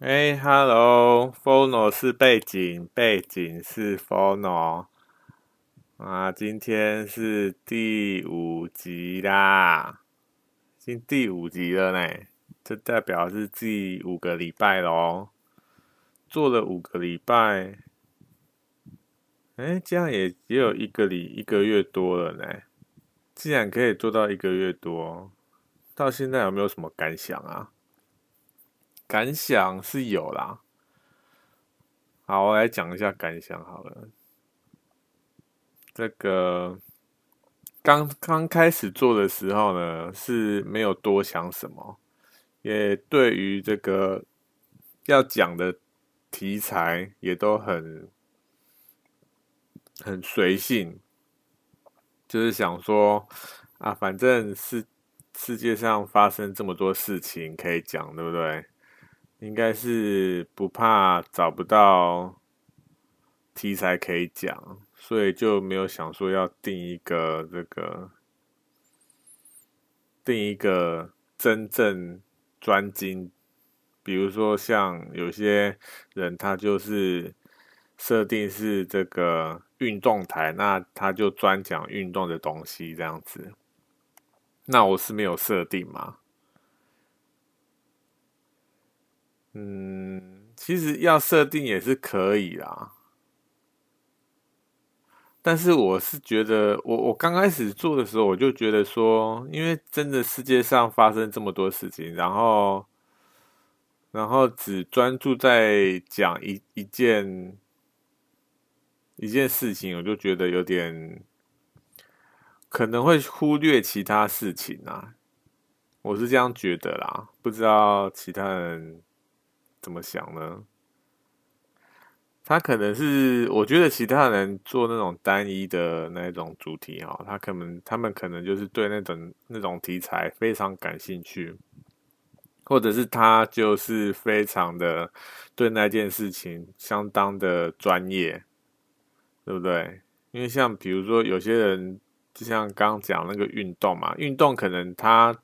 哎哈喽 Phono 是背景，背景是 Phono 啊，今天是第五集啦，已经第五集了呢，这代表是第五个礼拜咯，做了五个礼拜，哎，这样也也有一个礼一个月多了呢，既然可以做到一个月多，到现在有没有什么感想啊？感想是有啦，好，我来讲一下感想好了。这个刚刚开始做的时候呢，是没有多想什么，也对于这个要讲的题材也都很很随性，就是想说啊，反正是世界上发生这么多事情可以讲，对不对？应该是不怕找不到题材可以讲，所以就没有想说要定一个这个定一个真正专精，比如说像有些人他就是设定是这个运动台，那他就专讲运动的东西这样子。那我是没有设定嘛。嗯，其实要设定也是可以啦，但是我是觉得，我我刚开始做的时候，我就觉得说，因为真的世界上发生这么多事情，然后，然后只专注在讲一一件一件事情，我就觉得有点可能会忽略其他事情啊，我是这样觉得啦，不知道其他人。怎么想呢？他可能是，我觉得其他人做那种单一的那种主题哈，他可能他们可能就是对那种那种题材非常感兴趣，或者是他就是非常的对那件事情相当的专业，对不对？因为像比如说有些人，就像刚刚讲那个运动嘛，运动可能他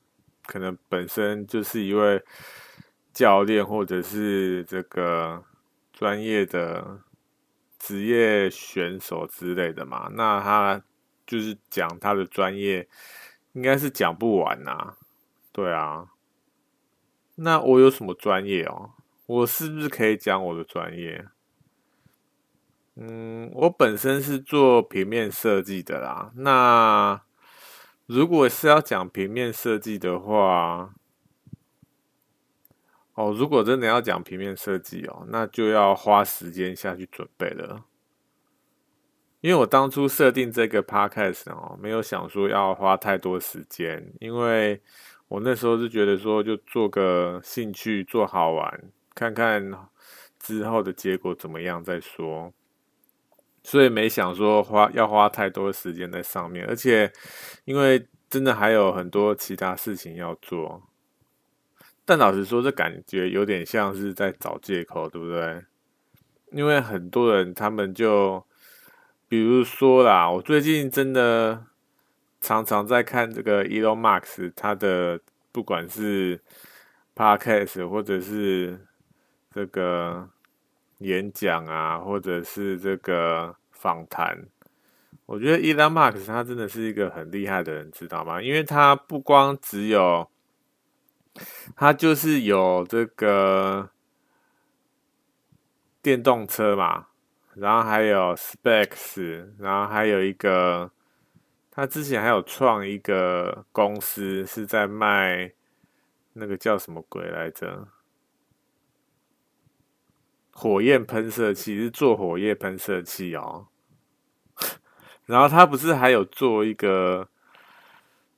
可能本身就是一位。教练或者是这个专业的职业选手之类的嘛，那他就是讲他的专业，应该是讲不完呐。对啊，那我有什么专业哦？我是不是可以讲我的专业？嗯，我本身是做平面设计的啦。那如果是要讲平面设计的话，哦，如果真的要讲平面设计哦，那就要花时间下去准备了。因为我当初设定这个 podcast 哦，没有想说要花太多时间，因为我那时候是觉得说就做个兴趣，做好玩，看看之后的结果怎么样再说。所以没想说花要花太多时间在上面，而且因为真的还有很多其他事情要做。但老实说，这感觉有点像是在找借口，对不对？因为很多人他们就，比如说啦，我最近真的常常在看这个 Elon Musk 他的，不管是 Podcast 或者是这个演讲啊，或者是这个访谈，我觉得 Elon Musk 他真的是一个很厉害的人，知道吗？因为他不光只有它就是有这个电动车嘛，然后还有 Specs，然后还有一个，他之前还有创一个公司，是在卖那个叫什么鬼来着？火焰喷射器，是做火焰喷射器哦。然后他不是还有做一个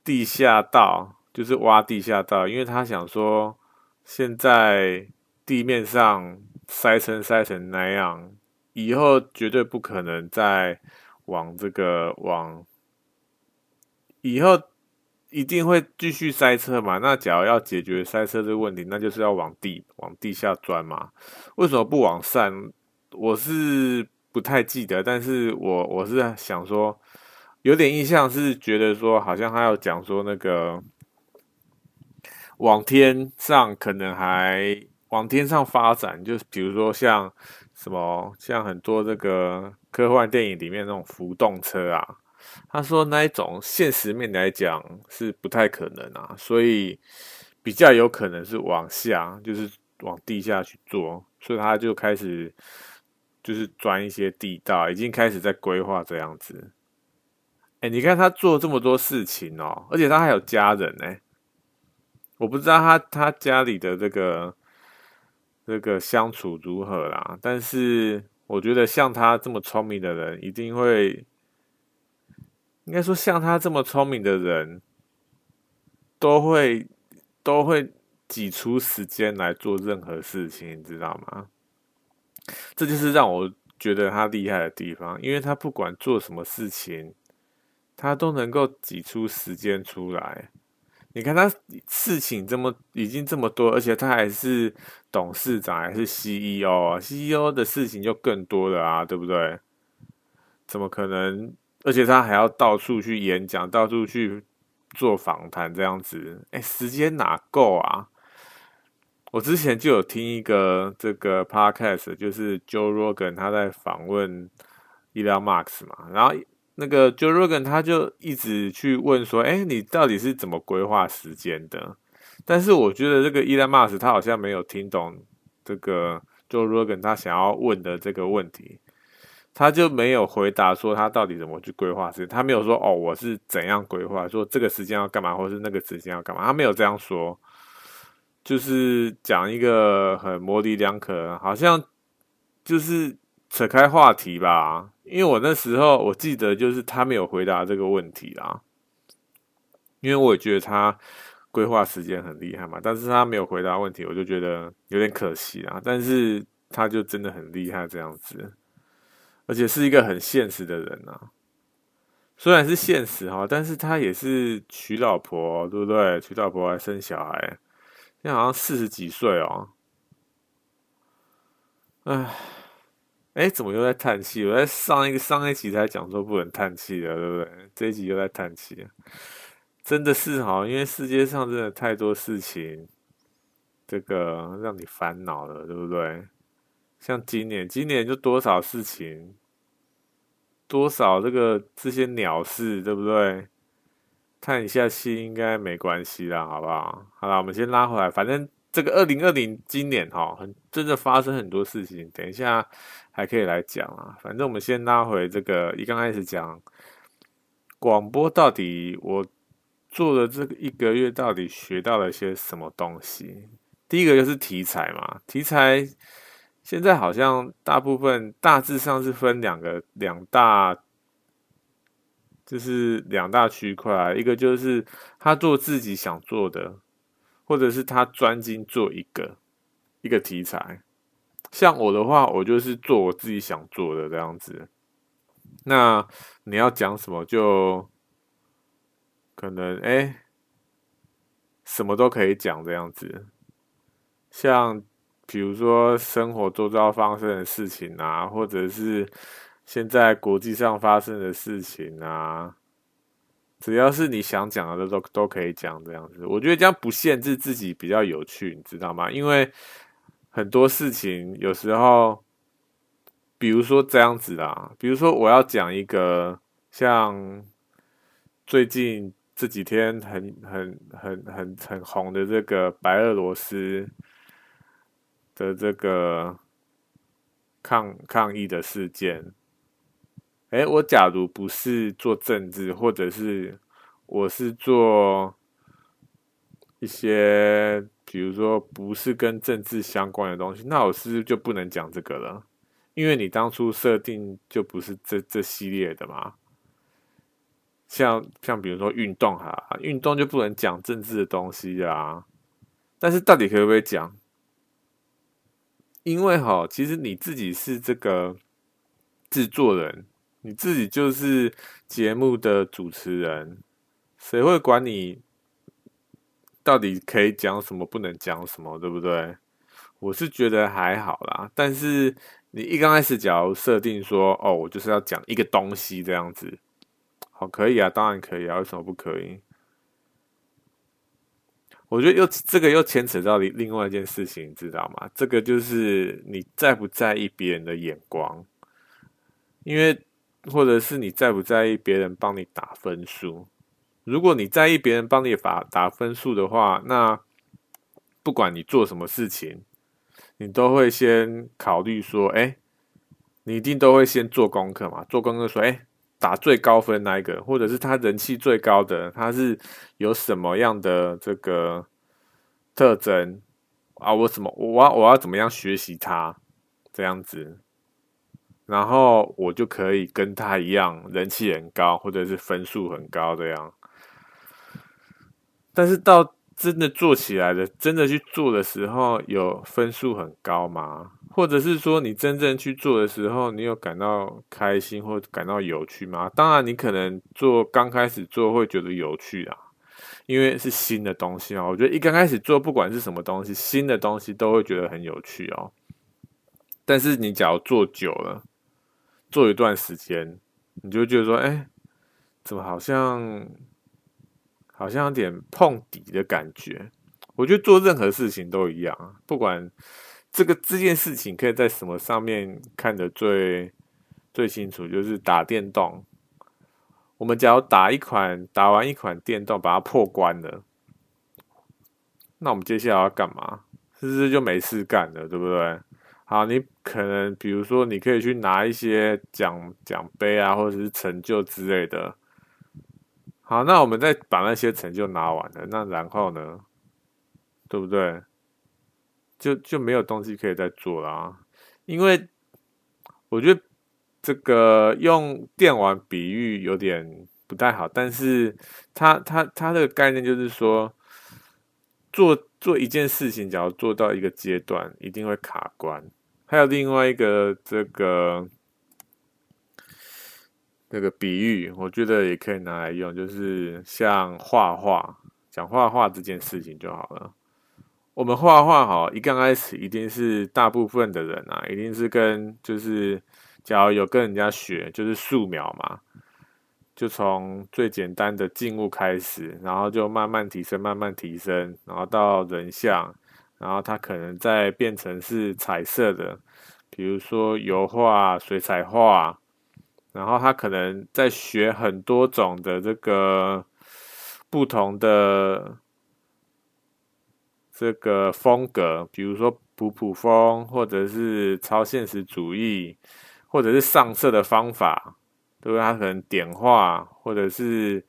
地下道？就是挖地下道，因为他想说，现在地面上塞成塞成那样，以后绝对不可能再往这个往，以后一定会继续塞车嘛。那假如要解决塞车这个问题，那就是要往地往地下钻嘛。为什么不往上？我是不太记得，但是我我是想说，有点印象是觉得说，好像他要讲说那个。往天上可能还往天上发展，就是比如说像什么，像很多这个科幻电影里面那种浮动车啊，他说那一种现实面来讲是不太可能啊，所以比较有可能是往下，就是往地下去做，所以他就开始就是钻一些地道，已经开始在规划这样子。哎，你看他做这么多事情哦，而且他还有家人呢。我不知道他他家里的这个。这个相处如何啦？但是我觉得像他这么聪明的人，一定会，应该说像他这么聪明的人，都会都会挤出时间来做任何事情，你知道吗？这就是让我觉得他厉害的地方，因为他不管做什么事情，他都能够挤出时间出来。你看他事情这么已经这么多，而且他还是董事长，还是 CEO 啊，CEO 的事情就更多了啊，对不对？怎么可能？而且他还要到处去演讲，到处去做访谈，这样子，哎，时间哪够啊？我之前就有听一个这个 podcast，就是 Joe Rogan 他在访问 Elon Musk 嘛，然后。那个 Joe Rogan 他就一直去问说：“哎，你到底是怎么规划时间的？”但是我觉得这个 Elon Musk 他好像没有听懂这个 Joe Rogan 他想要问的这个问题，他就没有回答说他到底怎么去规划时间。他没有说：“哦，我是怎样规划，说这个时间要干嘛，或是那个时间要干嘛。”他没有这样说，就是讲一个很模棱两可，好像就是扯开话题吧。因为我那时候我记得就是他没有回答这个问题啦，因为我也觉得他规划时间很厉害嘛，但是他没有回答问题，我就觉得有点可惜啦。但是他就真的很厉害这样子，而且是一个很现实的人啊。虽然是现实哈，但是他也是娶老婆，对不对？娶老婆还生小孩，现在好像四十几岁哦。唉。哎，怎么又在叹气？我在上一个上一集才讲说不能叹气的，对不对？这一集又在叹气，真的是哈，因为世界上真的太多事情，这个让你烦恼了，对不对？像今年，今年就多少事情，多少这个这些鸟事，对不对？叹一下气应该没关系啦，好不好？好了，我们先拉回来，反正。这个二零二零今年哈，很真的发生很多事情，等一下还可以来讲啊。反正我们先拉回这个，一刚开始讲广播，到底我做了这个一个月，到底学到了些什么东西？第一个就是题材嘛，题材现在好像大部分大致上是分两个两大，就是两大区块，一个就是他做自己想做的。或者是他专精做一个一个题材，像我的话，我就是做我自己想做的这样子。那你要讲什么，就可能哎、什么都可以讲这样子。像比如说生活周遭发生的事情啊，或者是现在国际上发生的事情啊。只要是你想讲的都都都可以讲这样子，我觉得这样不限制自己比较有趣，你知道吗？因为很多事情有时候，比如说这样子啦，比如说我要讲一个像最近这几天很很很很很红的这个白俄罗斯的这个抗抗议的事件。哎，我假如不是做政治，或者是我是做一些，比如说不是跟政治相关的东西，那我是不是就不能讲这个了？因为你当初设定就不是这这系列的嘛。像像比如说运动哈，运动就不能讲政治的东西啊。但是到底可不可以讲？因为哈，其实你自己是这个制作人。你自己就是节目的主持人，谁会管你到底可以讲什么，不能讲什么，对不对？我是觉得还好啦。但是你一刚开始假如设定说，哦，我就是要讲一个东西这样子，好，可以啊，当然可以啊，为什么不可以？我觉得又这个又牵扯到另另外一件事情，你知道吗？这个就是你在不在意别人的眼光，因为或者是你在不在意别人帮你打分数。如果你在意别人帮你打打分数的话，那不管你做什么事情，你都会先考虑说，哎，你一定都会先做功课嘛？做功课说，哎。打最高分那一个，或者是他人气最高的，他是有什么样的这个特征啊？我怎么我我要怎么样学习他这样子，然后我就可以跟他一样人气很高，或者是分数很高这样。但是到真的做起来的，真的去做的时候，有分数很高吗？或者是说，你真正去做的时候，你有感到开心或感到有趣吗？当然，你可能做刚开始做会觉得有趣啊，因为是新的东西啊。我觉得一刚开始做，不管是什么东西，新的东西都会觉得很有趣哦。但是你假如做久了，做一段时间，你就觉得说，哎，怎么好像好像有点碰底的感觉？我觉得做任何事情都一样，不管。这个这件事情可以在什么上面看得最最清楚？就是打电动。我们假如打一款，打完一款电动，把它破关了，那我们接下来要干嘛？是不是就没事干了？对不对？好，你可能比如说，你可以去拿一些奖奖杯啊，或者是成就之类的。好，那我们再把那些成就拿完了，那然后呢？对不对？就就没有东西可以再做了啊，因为我觉得这个用电玩比喻有点不太好，但是它它它这个概念就是说，做做一件事情，假如做到一个阶段，一定会卡关。还有另外一个这个这个比喻，我觉得也可以拿来用，就是像画画，讲画画这件事情就好了。我们画画好，一刚开始一定是大部分的人啊，一定是跟就是，假如有跟人家学，就是素描嘛，就从最简单的静物开始，然后就慢慢提升，慢慢提升，然后到人像，然后它可能再变成是彩色的，比如说油画、水彩画，然后他可能在学很多种的这个不同的。这个风格，比如说普普风，或者是超现实主义，或者是上色的方法，对不对？他可能点画，或者是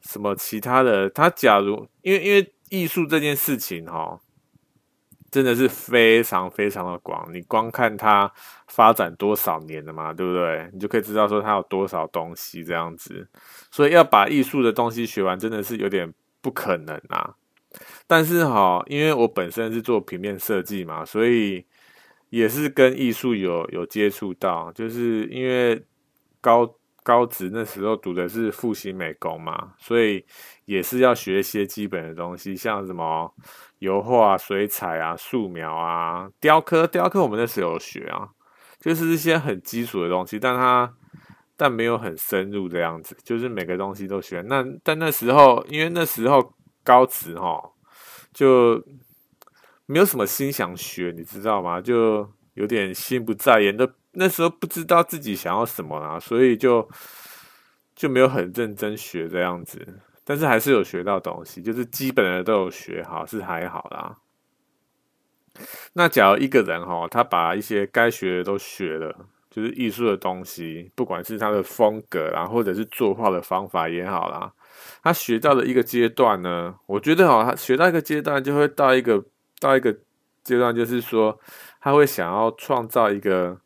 什么其他的。他假如因为因为艺术这件事情哈，真的是非常非常的广。你光看它发展多少年了嘛，对不对？你就可以知道说它有多少东西这样子。所以要把艺术的东西学完，真的是有点不可能啊。但是哈，因为我本身是做平面设计嘛，所以也是跟艺术有有接触到。就是因为高高职那时候读的是复兴美工嘛，所以也是要学一些基本的东西，像什么油画、水彩啊、素描啊、雕刻。雕刻我们那时候有学啊，就是一些很基础的东西，但它但没有很深入这样子，就是每个东西都学。那但那时候，因为那时候。高职哈，就没有什么心想学，你知道吗？就有点心不在焉的。那时候不知道自己想要什么啊，所以就就没有很认真学这样子。但是还是有学到东西，就是基本的都有学好，是还好啦。那假如一个人哈，他把一些该学的都学了，就是艺术的东西，不管是他的风格啦，或者是作画的方法也好啦。他学到的一个阶段呢，我觉得哈，他学到一个阶段就会到一个到一个阶段，就是说他会想要创造一个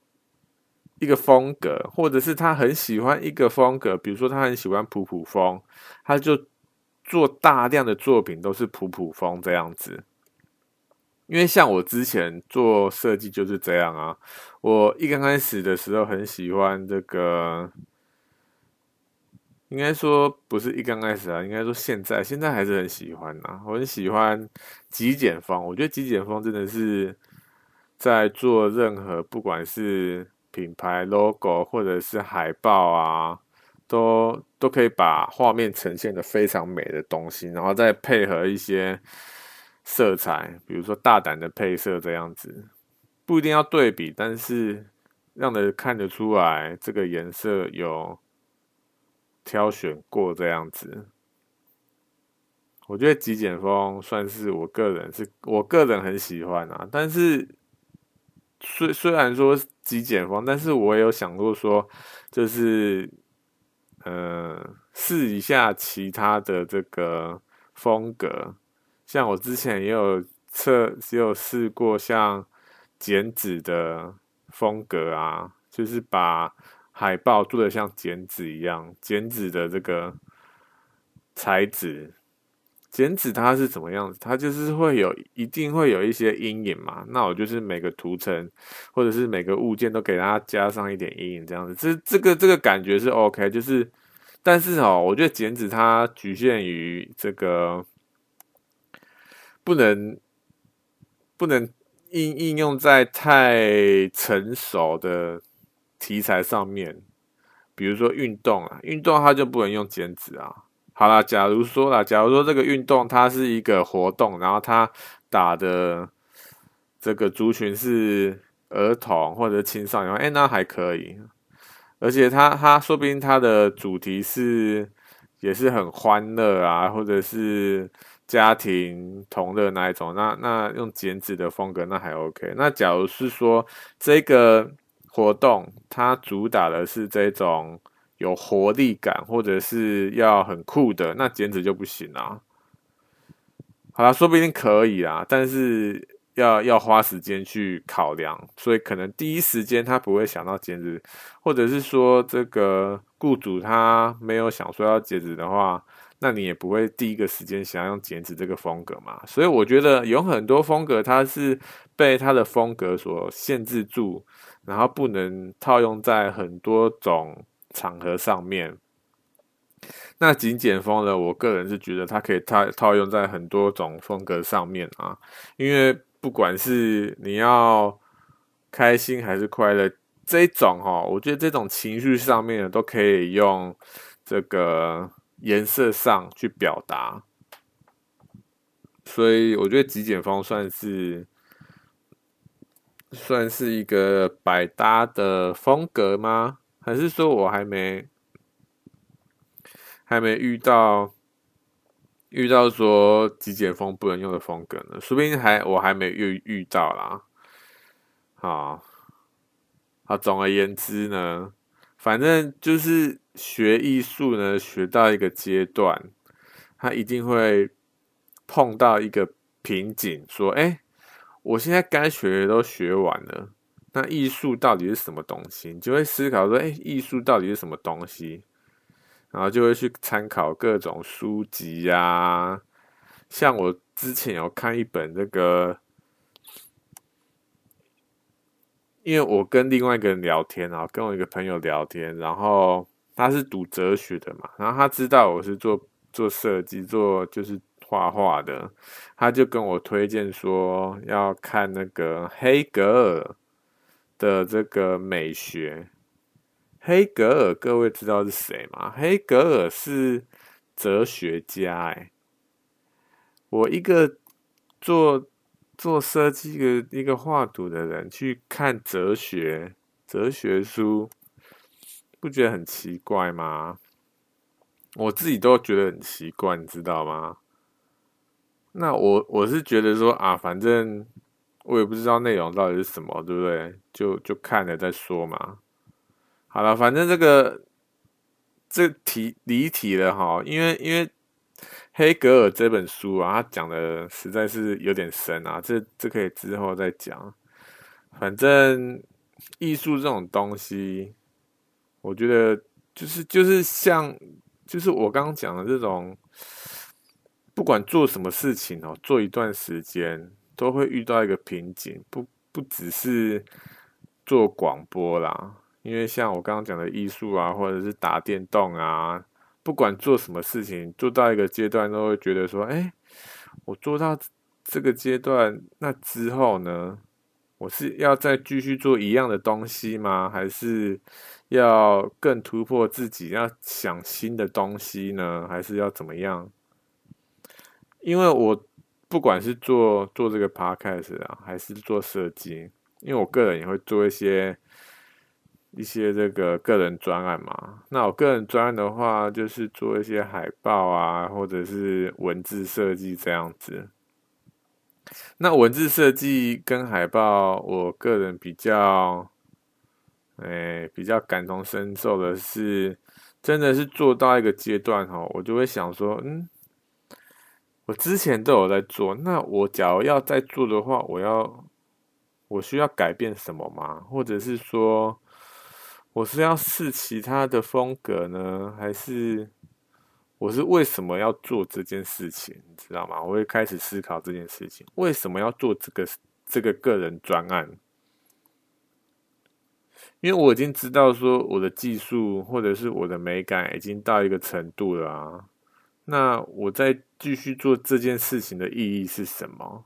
一个风格，或者是他很喜欢一个风格，比如说他很喜欢普普风，他就做大量的作品都是普普风这样子。因为像我之前做设计就是这样啊，我一刚开始的时候很喜欢这个。应该说不是一刚开始啊，应该说现在现在还是很喜欢啊。我很喜欢极简风，我觉得极简风真的是在做任何不管是品牌 logo 或者是海报啊，都都可以把画面呈现得非常美的东西，然后再配合一些色彩，比如说大胆的配色这样子，不一定要对比，但是让人看得出来这个颜色有挑选过这样子。我觉得极简风算是我个人是我个人很喜欢啊，但是虽虽然说极简风，但是我也有想过说，就是呃试一下其他的这个风格，像我之前也有测也有试过像剪纸的风格啊，就是把海报做的像剪纸一样，剪纸的这个材质。剪纸它是怎么样子？它就是会有一定会有一些阴影嘛。那我就是每个图层或者是每个物件都给它加上一点阴影，这样子。这这个这个感觉是 OK，就是但是哦，我觉得剪纸它局限于这个不能不能应应用在太成熟的题材上面，比如说运动啊，运动它就不能用剪纸啊。好啦，假如说啦，假如说这个运动它是一个活动，然后它打的这个族群是儿童或者青少年，哎，那还可以。而且它它说不定它的主题是也是很欢乐啊，或者是家庭同乐那一种，那那用剪纸的风格那还 OK。那假如是说这个活动它主打的是这种。有活力感，或者是要很酷的，那剪纸就不行啊。好啦，说不定可以啊，但是要要花时间去考量，所以可能第一时间他不会想到剪纸，或者是说这个雇主他没有想说要剪纸的话，那你也不会第一个时间想要用剪纸这个风格嘛。所以我觉得有很多风格它是被它的风格所限制住，然后不能套用在很多种。场合上面，那极简风呢？我个人是觉得它可以套套用在很多种风格上面啊，因为不管是你要开心还是快乐，这种哈，我觉得这种情绪上面都可以用这个颜色上去表达，所以我觉得极简风算是算是一个百搭的风格吗？还是说我还没还没遇到遇到说极简风不能用的风格呢？说不定还我还没遇遇到啦。好，好，总而言之呢，反正就是学艺术呢，学到一个阶段，他一定会碰到一个瓶颈，说：“哎，我现在该学的都学完了。”那艺术到底是什么东西？你就会思考说：“哎，艺术到底是什么东西？”然后就会去参考各种书籍呀。像我之前有看一本那个，因为我跟另外一个人聊天啊，跟我一个朋友聊天，然后他是读哲学的嘛，然后他知道我是做做设计、做就是画画的，他就跟我推荐说要看那个黑格尔。的这个美学，黑格尔，各位知道是谁吗？黑格尔是哲学家，哎，我一个做做设计一个一个画图的人去看哲学哲学书，不觉得很奇怪吗？我自己都觉得很奇怪，你知道吗？那我我是觉得说啊，反正。我也不知道内容到底是什么，对不对？就就看了再说嘛。好了，反正这个这题离题了哈，因为因为黑格尔这本书啊，他讲的实在是有点深啊，这这可以之后再讲。反正艺术这种东西，我觉得就是就是像就是我刚刚讲的这种，不管做什么事情哦，做一段时间。都会遇到一个瓶颈，不不只是做广播啦，因为像我刚刚讲的艺术啊，或者是打电动啊，不管做什么事情，做到一个阶段，都会觉得说，哎，我做到这个阶段，那之后呢，我是要再继续做一样的东西吗？还是要更突破自己，要想新的东西呢？还是要怎么样？因为我不管是做做这个 podcast 啊，还是做设计，因为我个人也会做一些一些这个个人专案嘛。那我个人专案的话，就是做一些海报啊，或者是文字设计这样子。那文字设计跟海报，我个人比较，诶、比较感同身受的是，真的是做到一个阶段哈，我就会想说，嗯，我之前都有在做，那我假如要再做的话，我要，我需要改变什么吗？或者是说，我是要试其他的风格呢，还是？我是为什么要做这件事情，你知道吗？我会开始思考这件事情，为什么要做这个这个个人专案？因为我已经知道说我的技术或者是我的美感已经到一个程度了啊，那我再继续做这件事情的意义是什么？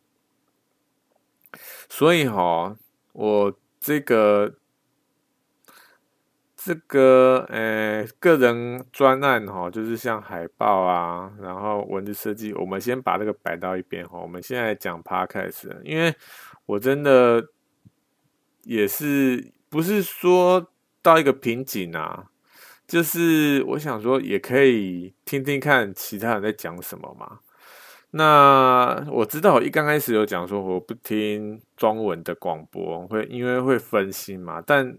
所以哈，我这个。这个呃，个人专案哈，就是像海报啊，然后文字设计，我们先把这个摆到一边哈。我们现在讲 Podcast，因为我真的也是不是说到一个瓶颈啊，就是我想说也可以听听看其他人在讲什么嘛。那我知道一刚开始有讲说我不听中文的广播，会因为会分心嘛，但。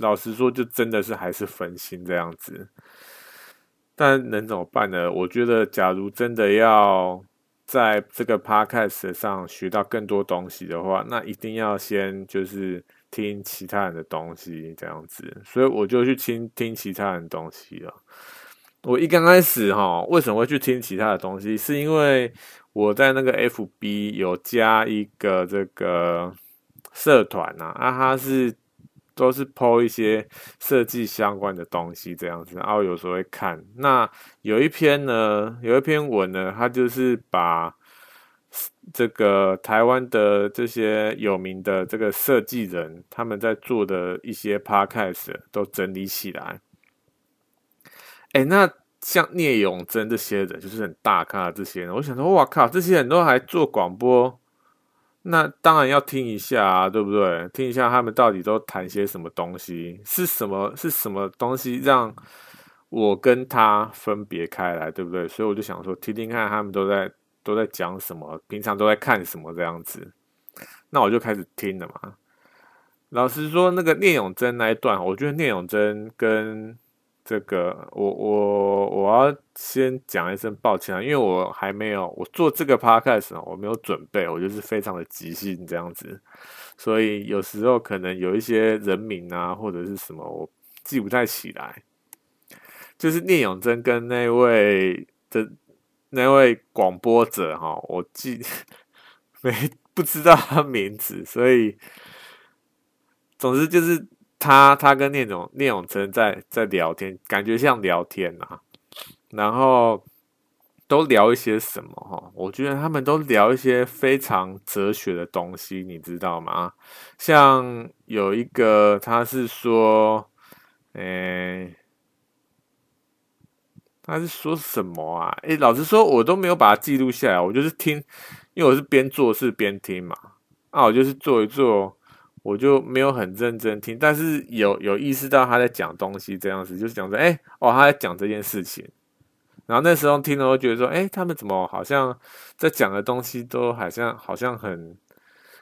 老实说，就真的是还是分心这样子，但能怎么办呢？我觉得，假如真的要在这个 podcast 上学到更多东西的话，那一定要先就是听其他人的东西这样子，所以我就去听听其他人的东西了。我一刚开始哈，为什么会去听其他的东西？是因为我在那个 FB 有加一个这个社团啊，啊，他是。都是 po 一些设计相关的东西这样子，然后有时候会看。那有一篇呢，有一篇文呢，他就是把这个台湾的这些有名的这个设计人他们在做的一些 podcast 都整理起来。哎，那像聂永真这些人，就是很大咖这些人，我想说，哇靠，这些人都还做广播。那当然要听一下啊，对不对？听一下他们到底都谈些什么东西，是什么是什么东西让我跟他分别开来，对不对？所以我就想说，听听看他们都在都在讲什么，平常都在看什么这样子。那我就开始听了嘛。老实说，那个聂永真那一段，我觉得聂永真跟。这个我我我要先讲一声抱歉啊，因为我还没有我做这个 podcast 我没有准备，我就是非常的即兴这样子，所以有时候可能有一些人名啊或者是什么我记不太起来，就是聂永真跟那位的那位广播者哈，我记没不知道他名字，所以总之就是。他他跟聂永聂永真在在聊天，感觉像聊天啊，然后都聊一些什么哈？我觉得他们都聊一些非常哲学的东西，你知道吗？像有一个他是说，诶、他是说什么啊？诶、老实说，我都没有把它记录下来，我就是听，因为我是边做事边听嘛，啊，我就是做一做。我就没有很认真听，但是有有意识到他在讲东西这样子，就是讲说，哎，哦，他在讲这件事情。然后那时候听了，我觉得说，哎，他们怎么好像在讲的东西都好像好像很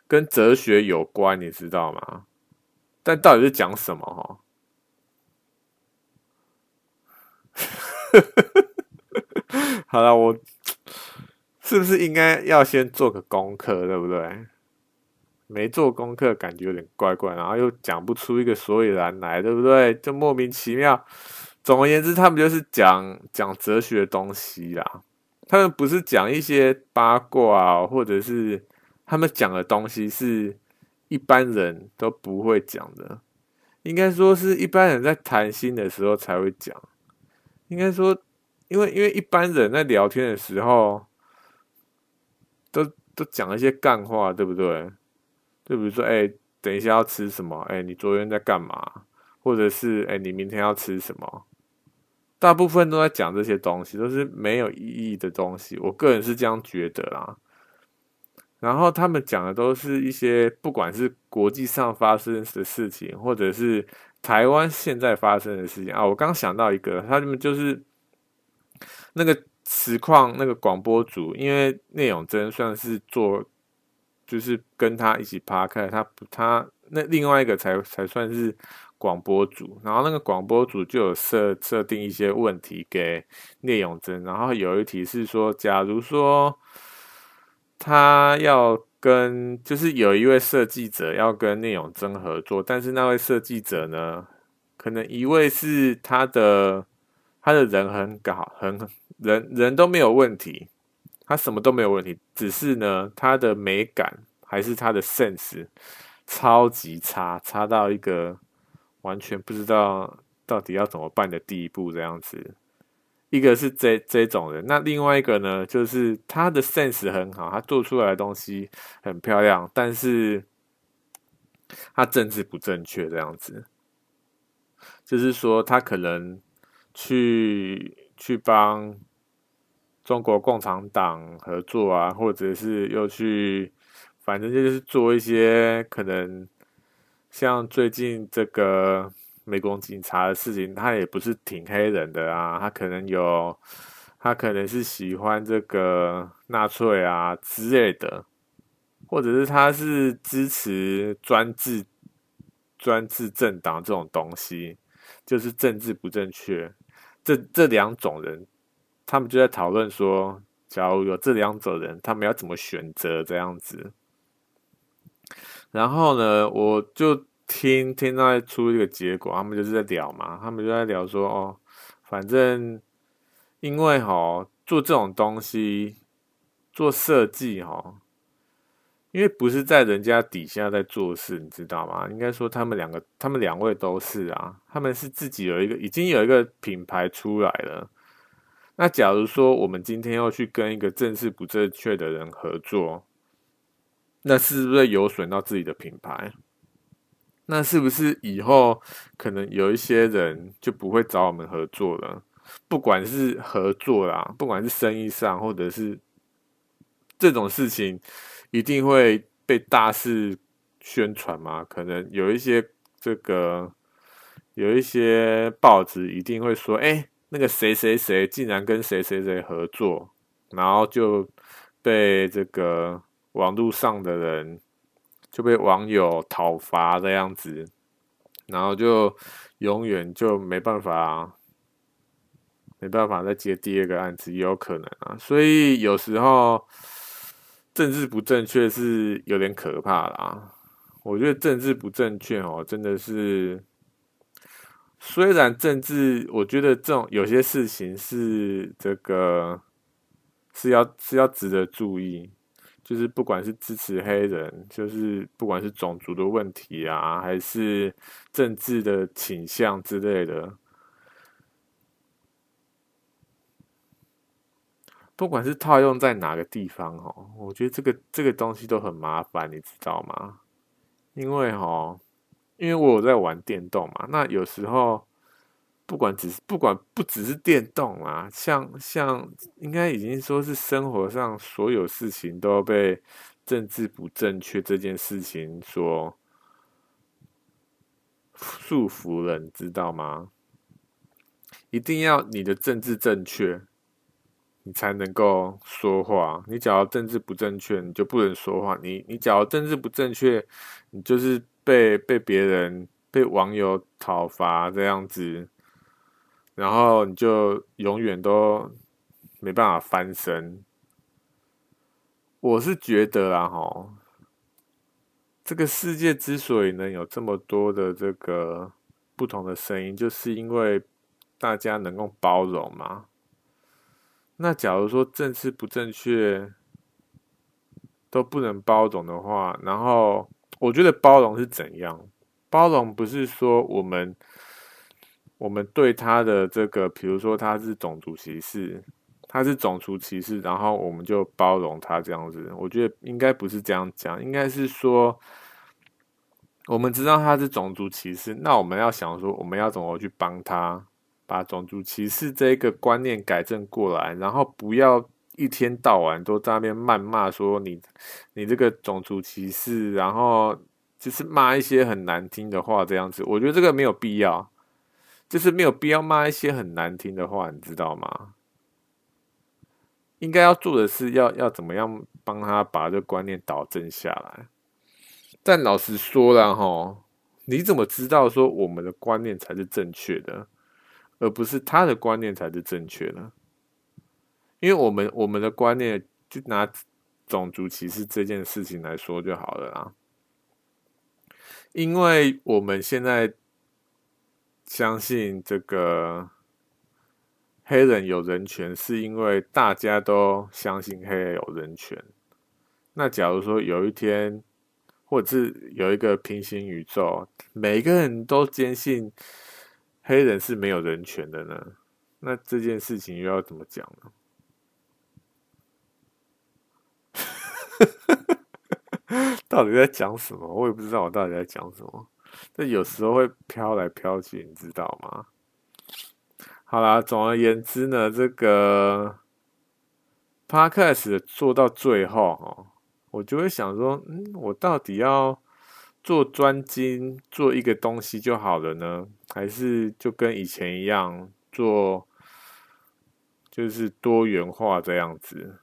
跟哲学有关，你知道吗？但到底是讲什么？哈，好了，我是不是应该要先做个功课，对不对？没做功课，感觉有点怪怪，然后又讲不出一个所以然来，对不对？就莫名其妙。总而言之，他们就是讲讲哲学的东西啦。他们不是讲一些八卦啊，或者是他们讲的东西是一般人都不会讲的。应该说是一般人在谈心的时候才会讲。应该说，因为因为一般人在聊天的时候，都都讲一些干话，对不对？就比如说，哎，等一下要吃什么？哎，你昨天在干嘛？或者是，哎，你明天要吃什么？大部分都在讲这些东西，都是没有意义的东西。我个人是这样觉得啦。然后他们讲的都是一些，不管是国际上发生的事情，或者是台湾现在发生的事情啊。我刚想到一个，他们就是那个实况那个广播组，因为聂永真算是做，就是跟他一起趴开，他不他那另外一个才才算是广播组，然后那个广播组就有设设定一些问题给聂永真，然后有一题是说，假如说。他要跟，就是有一位设计者要跟聂永真合作，但是那位设计者呢，可能一位是他的，他的人很搞，很人人都没有问题，他什么都没有问题，只是呢，他的美感还是他的 sense 超级差，差到一个完全不知道到底要怎么办的地步，这样子。一个是这这种人，那另外一个呢，就是他的 sense 很好，他做出来的东西很漂亮，但是他政治不正确这样子，就是说他可能去去帮中国共产党合作啊，或者是又去，反正就是做一些可能像最近这个。美国警察的事情，他也不是挺黑人的啊，他可能有，他可能是喜欢这个纳粹啊之类的，或者是他是支持专制专制政党这种东西，就是政治不正确。这这两种人，他们就在讨论说，假如有这两种人，他们要怎么选择这样子。然后呢，我就。听听到出一个结果，他们就是在聊嘛，他们就在聊说哦，反正因为哈做这种东西做设计哈，因为不是在人家底下在做事，你知道吗？应该说他们两个，他们两位都是啊，他们是自己有一个已经有一个品牌出来了。那假如说我们今天要去跟一个正式不正确的人合作，那是不是有损到自己的品牌？那是不是以后可能有一些人就不会找我们合作了？不管是合作啦，不管是生意上，或者是这种事情，一定会被大肆宣传吗？可能有一些这个有一些报纸一定会说：“哎，那个谁谁谁竟然跟谁谁谁合作，然后就被这个网络上的人。”就被网友讨伐这样子，然后就永远就没办法，没办法再接第二个案子，也有可能啊。所以有时候政治不正确是有点可怕啦。我觉得政治不正确哦，真的是，虽然政治，我觉得这种有些事情是这个是要是要值得注意。就是不管是支持黑人，就是不管是种族的问题啊，还是政治的倾向之类的，不管是套用在哪个地方哦，我觉得这个这个东西都很麻烦，你知道吗？因为哦，因为我有在玩电动嘛，那有时候。不管只是不管不只是电动啊，像像应该已经说是生活上所有事情都被政治不正确这件事情所束缚了，你知道吗？一定要你的政治正确，你才能够说话。你假如政治不正确，你就不能说话。你你假如政治不正确，你就是被被别人被网友讨伐这样子。然后你就永远都没办法翻身。我是觉得啦，齁，这个世界之所以能有这么多的这个不同的声音，就是因为大家能够包容嘛。那假如说政治不正确都不能包容的话，然后我觉得包容是怎样？包容不是说我们。我们对他的这个，比如说他是种族歧视，他是种族歧视，然后我们就包容他这样子。我觉得应该不是这样讲，应该是说我们知道他是种族歧视，那我们要想说，我们要怎么去帮他把种族歧视这个观念改正过来，然后不要一天到晚都在那边谩骂说你你这个种族歧视，然后就是骂一些很难听的话这样子。我觉得这个没有必要，就是没有必要骂一些很难听的话，你知道吗？应该要做的是要要怎么样帮他把这个观念导正下来。但老实说了齁，你怎么知道说我们的观念才是正确的，而不是他的观念才是正确的？因为我们我们的观念就拿种族歧视这件事情来说就好了啦。因为我们现在相信这个黑人有人权，是因为大家都相信黑人有人权。那假如说有一天，或者是有一个平行宇宙，每个人都坚信黑人是没有人权的呢？那这件事情又要怎么讲呢？到底在讲什么？我也不知道我到底在讲什么。这有时候会飘来飘去，你知道吗？好啦，总而言之呢，这个 Podcast 做到最后哦。我就会想说，嗯，我到底要做专精做一个东西就好了呢，还是就跟以前一样做，就是多元化这样子？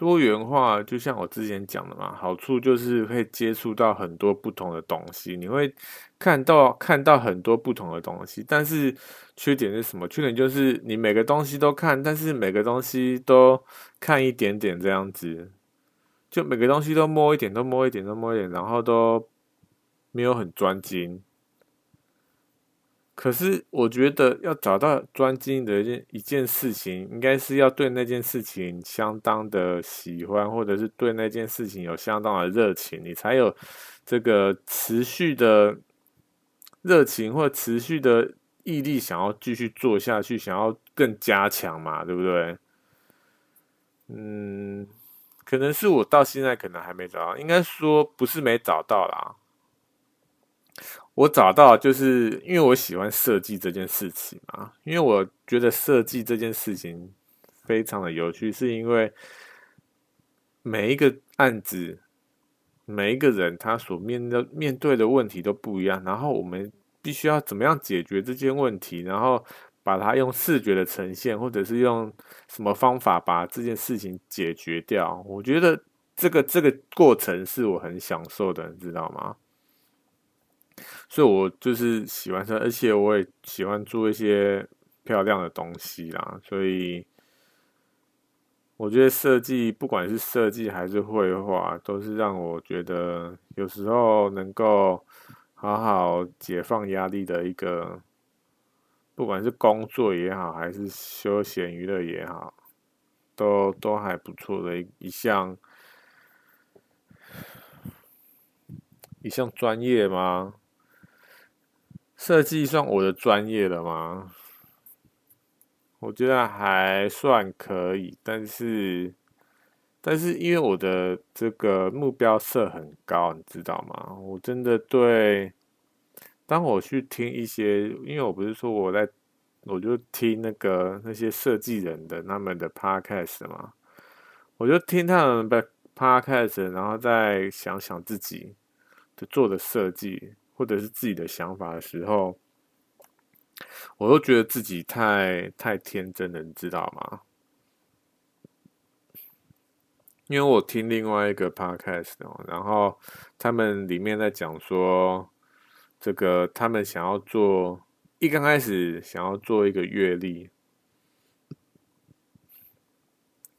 多元化就像我之前讲的嘛，好处就是可以接触到很多不同的东西，你会看到看到很多不同的东西。但是缺点是什么？缺点就是你每个东西都看，但是每个东西都看一点点这样子，就每个东西都摸一点，都摸一点，都摸一点，然后都没有很专精。可是我觉得要找到专精的一件一件事情，应该是要对那件事情相当的喜欢，或者是对那件事情有相当的热情，你才有这个持续的热情或持续的毅力，想要继续做下去，想要更加强嘛，对不对？嗯，可能是我到现在可能还没找到，应该说不是没找到啦。我找到，就是因为我喜欢设计这件事情嘛，因为我觉得设计这件事情非常的有趣，是因为每一个案子，每一个人他所面的面对的问题都不一样，然后我们必须要怎么样解决这件问题，然后把它用视觉的呈现，或者是用什么方法把这件事情解决掉。我觉得这个这个过程是我很享受的，你知道吗？所以，我就是喜欢它，而且我也喜欢做一些漂亮的东西啦。所以，我觉得设计，不管是设计还是绘画，都是让我觉得有时候能够好好解放压力的一个，不管是工作也好，还是休闲娱乐也好，都都还不错的一一项一项专业吗？设计算我的专业了吗？我觉得还算可以，但是，但是因为我的这个目标设很高，你知道吗？我真的对，当我去听一些，因为我不是说我在，我就听那个那些设计人的他们的 podcast 嘛，我就听他们的 podcast，然后再想想自己的做的设计。或者是自己的想法的时候，我都觉得自己太太天真了，你知道吗？因为我听另外一个 podcast，然后他们里面在讲说，这个他们想要做，一刚开始想要做一个月历，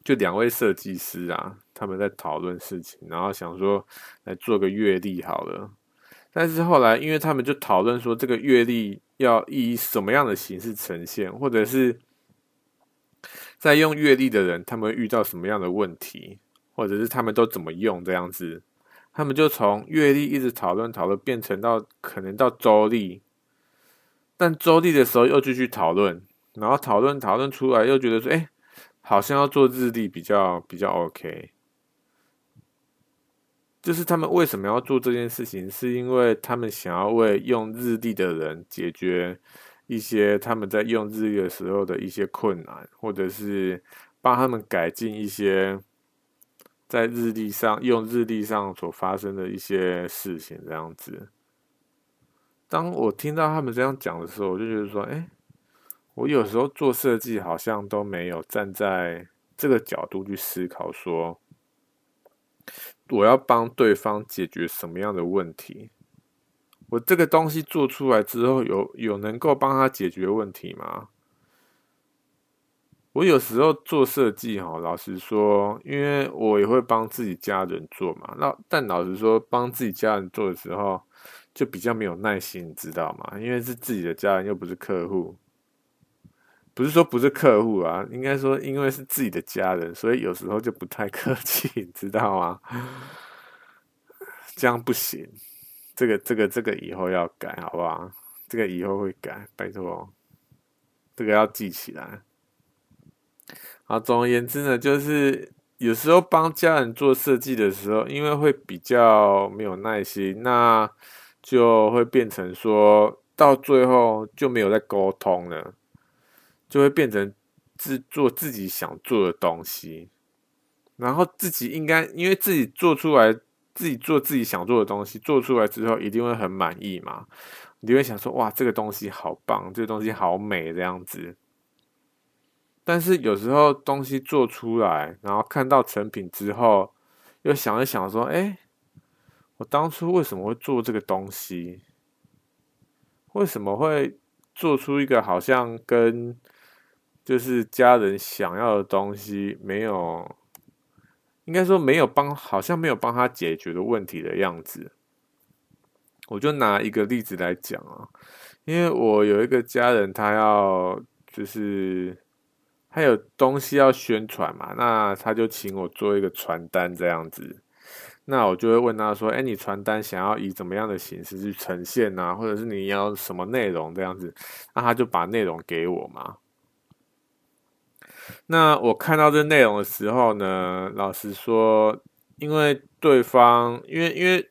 就两位设计师啊，他们在讨论事情，然后想说来做个月历好了。但是后来，因为他们就讨论说，这个月历要以什么样的形式呈现，或者是在用月历的人，他们遇到什么样的问题，或者是他们都怎么用这样子，他们就从月历一直讨论讨论，变成到可能到周历，但周历的时候又继续讨论，然后讨论讨论出来，又觉得说，哎，好像要做日历比较比较 OK。就是他们为什么要做这件事情，是因为他们想要为用日历的人解决一些他们在用日历的时候的一些困难，或者是帮他们改进一些在日历上用日历上所发生的一些事情，这样子。当我听到他们这样讲的时候，我就觉得说，哎，我有时候做设计好像都没有站在这个角度去思考说。我要帮对方解决什么样的问题？我这个东西做出来之后，有有能够帮他解决问题吗？我有时候做设计，哈，老实说，因为我也会帮自己家人做嘛。那但老实说，帮自己家人做的时候，就比较没有耐心，你知道吗？因为是自己的家人，又不是客户。不是说不是客户啊，应该说因为是自己的家人，所以有时候就不太客气，你知道吗？这样不行，这个这个这个以后要改，好不好？这个以后会改，拜托，这个要记起来。好，总而言之呢，就是有时候帮家人做设计的时候，因为会比较没有耐心，那就会变成说到最后就没有再沟通了。就会变成自做自己想做的东西，然后自己应该因为自己做出来，自己做自己想做的东西，做出来之后一定会很满意嘛。你就会想说，哇，这个东西好棒，这个东西好美，这样子。但是有时候东西做出来，然后看到成品之后，又想一想说，哎，我当初为什么会做这个东西？为什么会做出一个好像跟就是家人想要的东西，没有，应该说没有帮，好像没有帮他解决的问题的样子。我就拿一个例子来讲啊，因为我有一个家人，他要就是他有东西要宣传嘛，那他就请我做一个传单这样子。那我就会问他说：“哎，你传单想要以怎么样的形式去呈现啊？或者是你要什么内容这样子？”那他就把内容给我嘛。那我看到这内容的时候呢，老实说，因为对方，因为因为，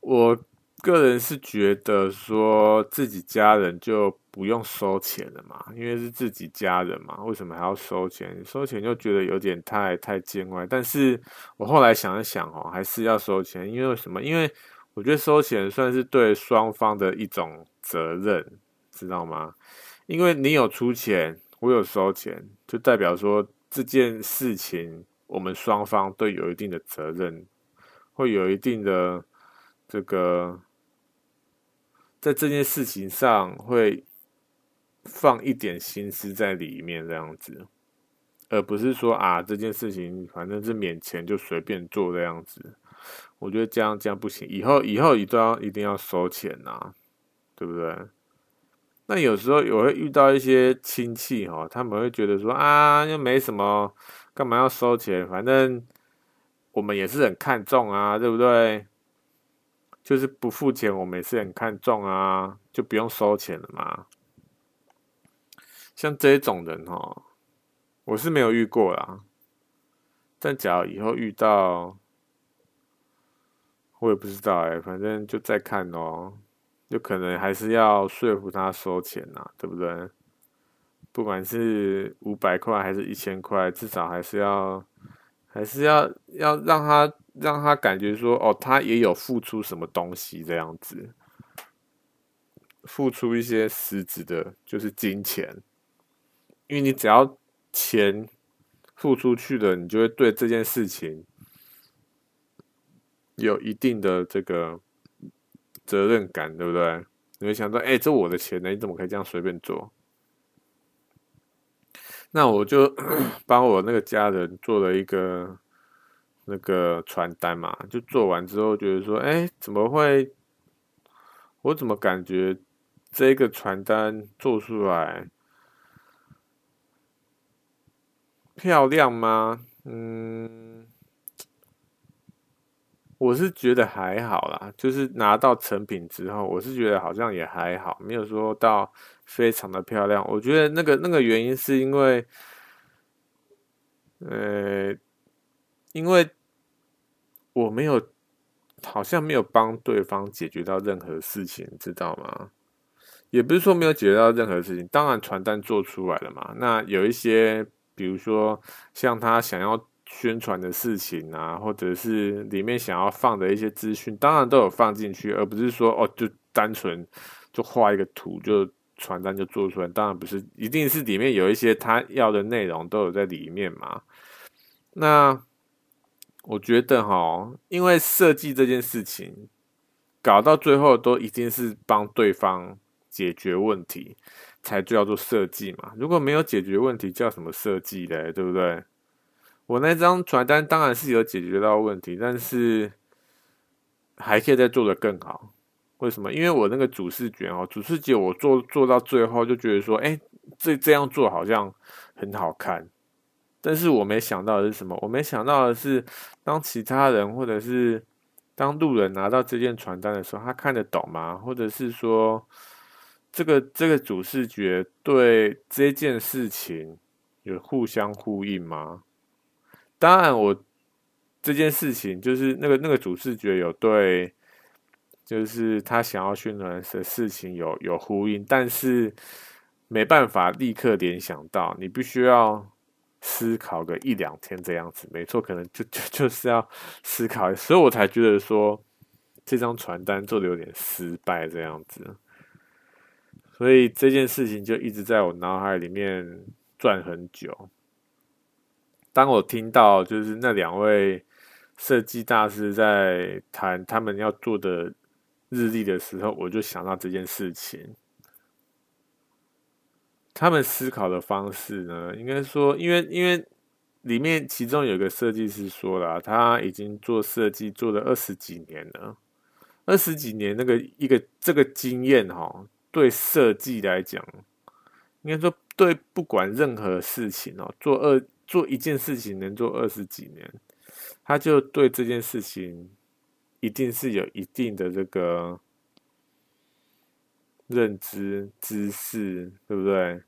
我个人是觉得说自己家人就不用收钱了嘛，因为是自己家人嘛，为什么还要收钱？收钱就觉得有点太太见外。但是我后来想一想哦，还是要收钱，因为什么？因为我觉得收钱算是对双方的一种责任，知道吗？因为你有出钱，我有收钱，就代表说这件事情我们双方都有一定的责任，会有一定的这个，在这件事情上会放一点心思在里面，这样子，而不是说啊这件事情反正是免钱就随便做这样子。我觉得这样这样不行，以后以后一定要一定要收钱呐，对不对？那有时候也会遇到一些亲戚哈，他们会觉得说啊，又没什么，干嘛要收钱？反正我们也是很看重啊，对不对？就是不付钱，我们也是很看重啊，就不用收钱了嘛。像这种人哈，我是没有遇过啦。但假如以后遇到，我也不知道哎，反正就再看哦。就可能还是要说服他收钱呐、啊，对不对？不管是五百块还是一千块，至少还是要，还是要要让他让他感觉说，哦，他也有付出什么东西这样子，付出一些实质的，就是金钱。因为你只要钱付出去了，你就会对这件事情有一定的这个。责任感对不对？你会想到，哎，这我的钱呢，你怎么可以这样随便做？那我就 帮我那个家人做了一个那个传单嘛，就做完之后觉得说，哎，怎么会？我怎么感觉这个传单做出来漂亮吗？嗯。我是觉得还好啦，就是拿到成品之后，我是觉得好像也还好，没有说到非常的漂亮。我觉得那个那个原因是因为，呃，因为我没有，好像没有帮对方解决到任何事情，知道吗？也不是说没有解决到任何事情，当然传单做出来了嘛。那有一些，比如说像他想要宣传的事情啊，或者是里面想要放的一些资讯，当然都有放进去，而不是说哦，就单纯就画一个图就传单就做出来。当然不是，一定是里面有一些他要的内容都有在里面嘛。那我觉得哈，因为设计这件事情搞到最后都一定是帮对方。解决问题才叫做设计嘛，如果没有解决问题，叫什么设计嘞？对不对？我那张传单当然是有解决到问题，但是还可以再做得更好。为什么？因为我那个主视觉哦，主视觉我做做到最后就觉得说，哎，这这样做好像很好看，但是我没想到的是什么？我没想到的是，当其他人或者是当路人拿到这件传单的时候，他看得懂吗？或者是说？这个这个主视觉对这件事情有互相呼应吗？当然，我这件事情就是那个那个主视觉有对，就是他想要宣传的事情有有呼应，但是没办法立刻联想到，你必须要思考个一两天这样子。没错，可能就就就是要思考，所以我才觉得说这张传单做的有点失败这样子。所以这件事情就一直在我脑海里面转很久。当我听到就是那两位设计大师在谈他们要做的日历的时候，我就想到这件事情。他们思考的方式呢，应该说，因为因为里面其中有个设计师说了，他已经做设计做了二十几年了，二十几年那个一个这个经验哈。对设计来讲，应该说对不管任何事情哦，做二做一件事情能做二十几年，他就对这件事情一定是有一定的这个认知知识，对不对？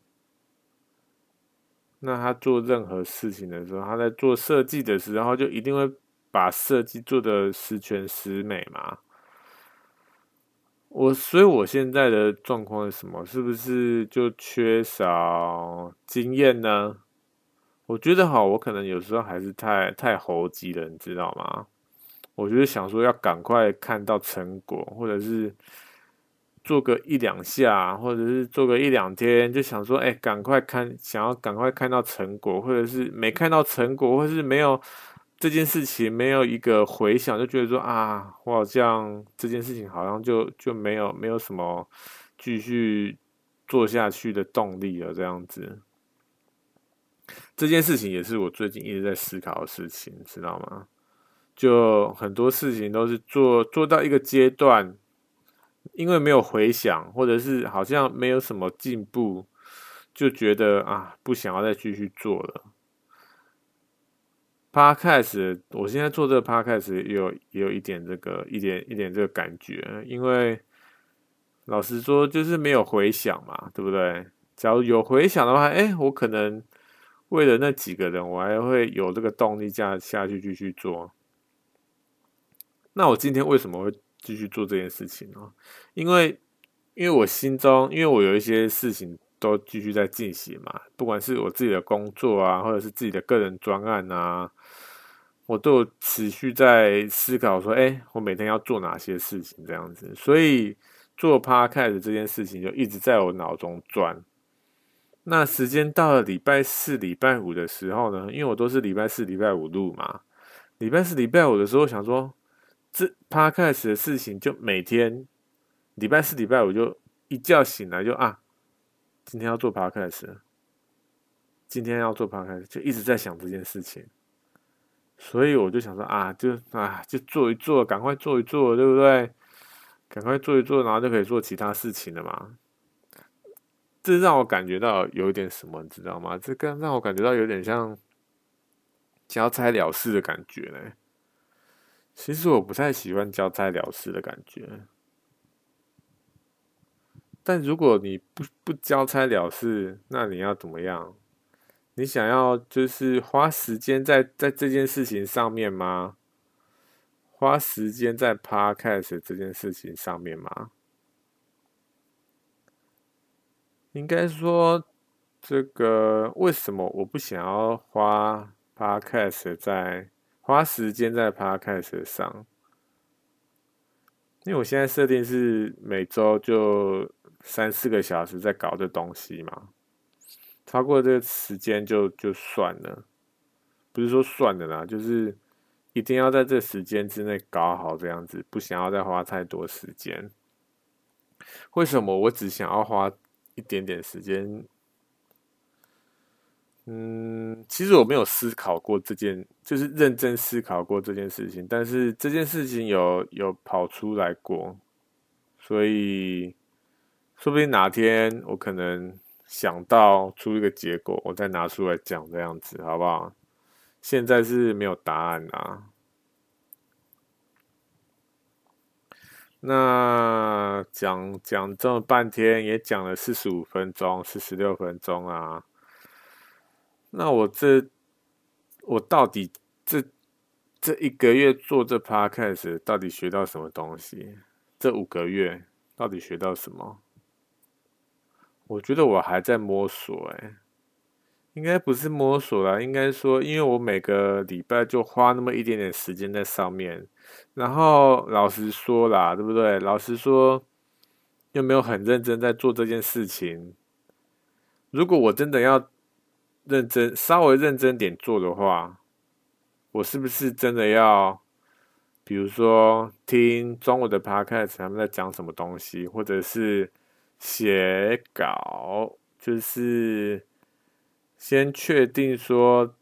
那他做任何事情的时候，他在做设计的时候，就一定会把设计做得十全十美嘛。我所以，我现在的状况是什么？是不是就缺少经验呢？我觉得哈，我可能有时候还是太太猴急了，你知道吗？我觉得想说要赶快看到成果，或者是做个一两下，或者是做个一两天，就想说，哎，赶快看，想要赶快看到成果，或者是没看到成果，或者是没有。这件事情没有一个回响，就觉得说啊，我好像这件事情好像就就没有没有什么继续做下去的动力了，这样子。这件事情也是我最近一直在思考的事情，知道吗？就很多事情都是做做到一个阶段，因为没有回响，或者是好像没有什么进步，就觉得啊，不想要再继续做了。Podcast，我现在做这个 Podcast 也有也有一点这个一点一点这个感觉，因为老实说就是没有回响嘛，对不对？假如有回响的话，哎，我可能为了那几个人，我还会有这个动力下下去继续做。那我今天为什么会继续做这件事情呢？因为因为我心中，因为我有一些事情。都继续在进行嘛，不管是我自己的工作啊，或者是自己的个人专案啊，我都持续在思考说，哎，我每天要做哪些事情这样子。所以做 Podcast 这件事情就一直在我脑中转。那时间到了礼拜四、礼拜五的时候呢，因为我都是礼拜四、礼拜五录嘛，礼拜四、礼拜五的时候想说，这 Podcast 的事情就每天礼拜四、礼拜五就一觉醒来就啊。今天要做 podcast，今天要做 podcast，就一直在想这件事情，所以我就想说啊，就啊，就做一做，赶快做一做，对不对？赶快做一做，然后就可以做其他事情了嘛。这让我感觉到有一点什么，你知道吗？这更让我感觉到有点像交差了事的感觉嘞。其实我不太喜欢交差了事的感觉。但如果你不不交差了事，那你要怎么样？你想要就是花时间在在这件事情上面吗？花时间在 Podcast 这件事情上面吗？应该说，这个为什么我不想要花 Podcast 在花时间在 Podcast 上？因为我现在设定是每周就三四个小时在搞这东西嘛，超过这个时间就就算了，不是说算了啦，就是一定要在这时间之内搞好这样子，不想要再花太多时间。为什么我只想要花一点点时间？嗯，其实我没有思考过这件，就是认真思考过这件事情。但是这件事情有有跑出来过，所以说不定哪天我可能想到出一个结果，我再拿出来讲这样子，好不好？现在是没有答案啊。那讲讲这么半天，也讲了四十五分钟、四十六分钟啊。那我这，我到底这这一个月做这 podcast 到底学到什么东西？这五个月到底学到什么？我觉得我还在摸索，哎，应该不是摸索啦，应该说，因为我每个礼拜就花那么一点点时间在上面，然后老实说啦，对不对？老实说，又没有很认真在做这件事情。如果我真的要。认真，稍微认真点做的话，我是不是真的要，比如说听中午的 podcast 他们在讲什么东西，或者是写稿，就是先确定说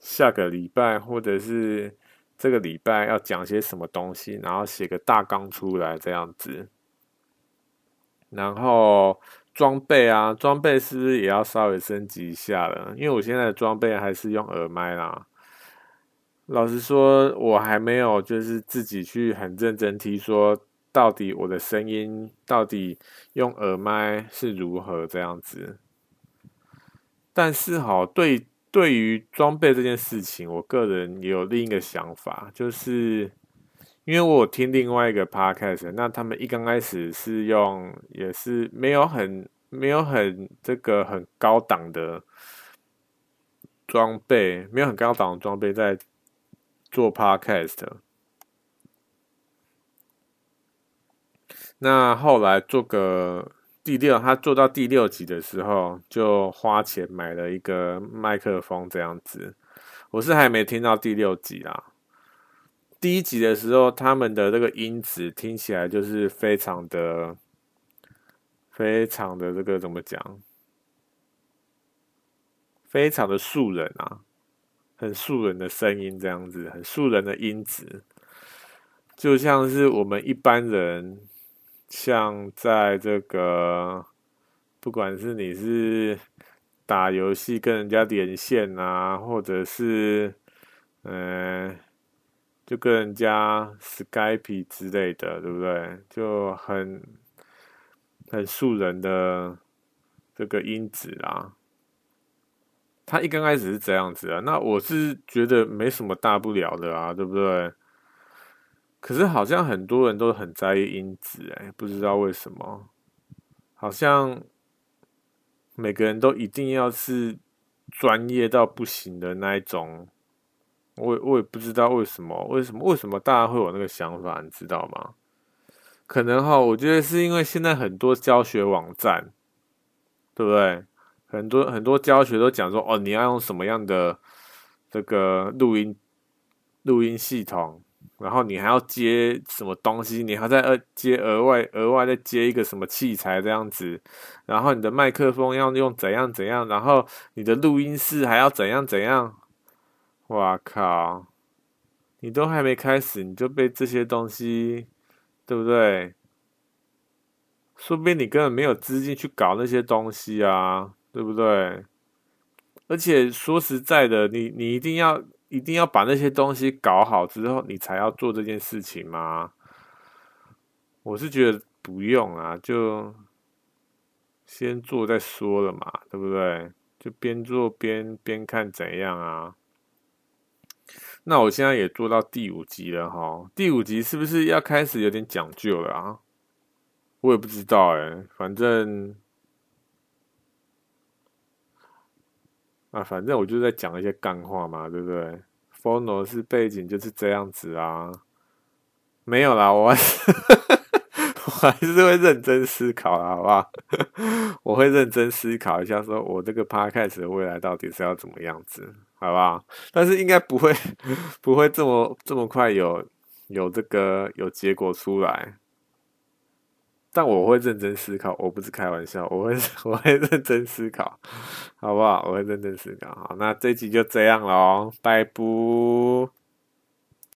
下个礼拜或者是这个礼拜要讲些什么东西，然后写个大纲出来这样子，然后。装备啊，装备是不是也要稍微升级一下了？因为我现在的装备还是用耳麦啦。老实说，我还没有就是自己去很认真听说，到底我的声音到底用耳麦是如何这样子。但是哈，对对于装备这件事情，我个人也有另一个想法，就是。因为我有听另外一个 podcast，那他们一刚开始是用，也是没有很没有很这个很高档的装备，没有很高档的装备在做 podcast。那后来做个第六，他做到第六集的时候，就花钱买了一个麦克风这样子。我是还没听到第六集啦。第一集的时候，他们的这个音质听起来就是非常的、非常的这个怎么讲？非常的素人啊，很素人的声音这样子，很素人的音质，就像是我们一般人，像在这个，不管是你是打游戏跟人家连线啊，或者是嗯。就跟人家 Skype 之类的，对不对？就很很素人的这个音质啊。他一刚开始是这样子啊，那我是觉得没什么大不了的啊，对不对？可是好像很多人都很在意音质，哎，不知道为什么，好像每个人都一定要是专业到不行的那一种。我我也不知道为什么，为什么为什么大家会有那个想法，你知道吗？可能哈，我觉得是因为现在很多教学网站，对不对？很多很多教学都讲说，哦，你要用什么样的这个录音录音系统，然后你还要接什么东西，你还在呃接额外额外再接一个什么器材这样子，然后你的麦克风要用怎样怎样，然后你的录音室还要怎样怎样。哇靠！你都还没开始，你就被这些东西，对不对？说不定你根本没有资金去搞那些东西啊，对不对？而且说实在的，你你一定要一定要把那些东西搞好之后，你才要做这件事情吗？我是觉得不用啊，就先做再说了嘛，对不对？就边做边边看怎样啊。那我现在也做到第五集了哈，第五集是不是要开始有点讲究了啊？我也不知道哎、反正啊，反正我就在讲一些干话嘛，对不对？Fono 是背景就是这样子啊，没有啦，我还是 我还是会认真思考啦，好不好？我会认真思考一下，说我这个 Podcast 的未来到底是要怎么样子，好吧？但是应该不会 不会这么这么快有有这个有结果出来。但我会认真思考，我不是开玩笑，我会 我会认真思考，好不好？我会认真思考。好，那这期就这样喽，拜拜。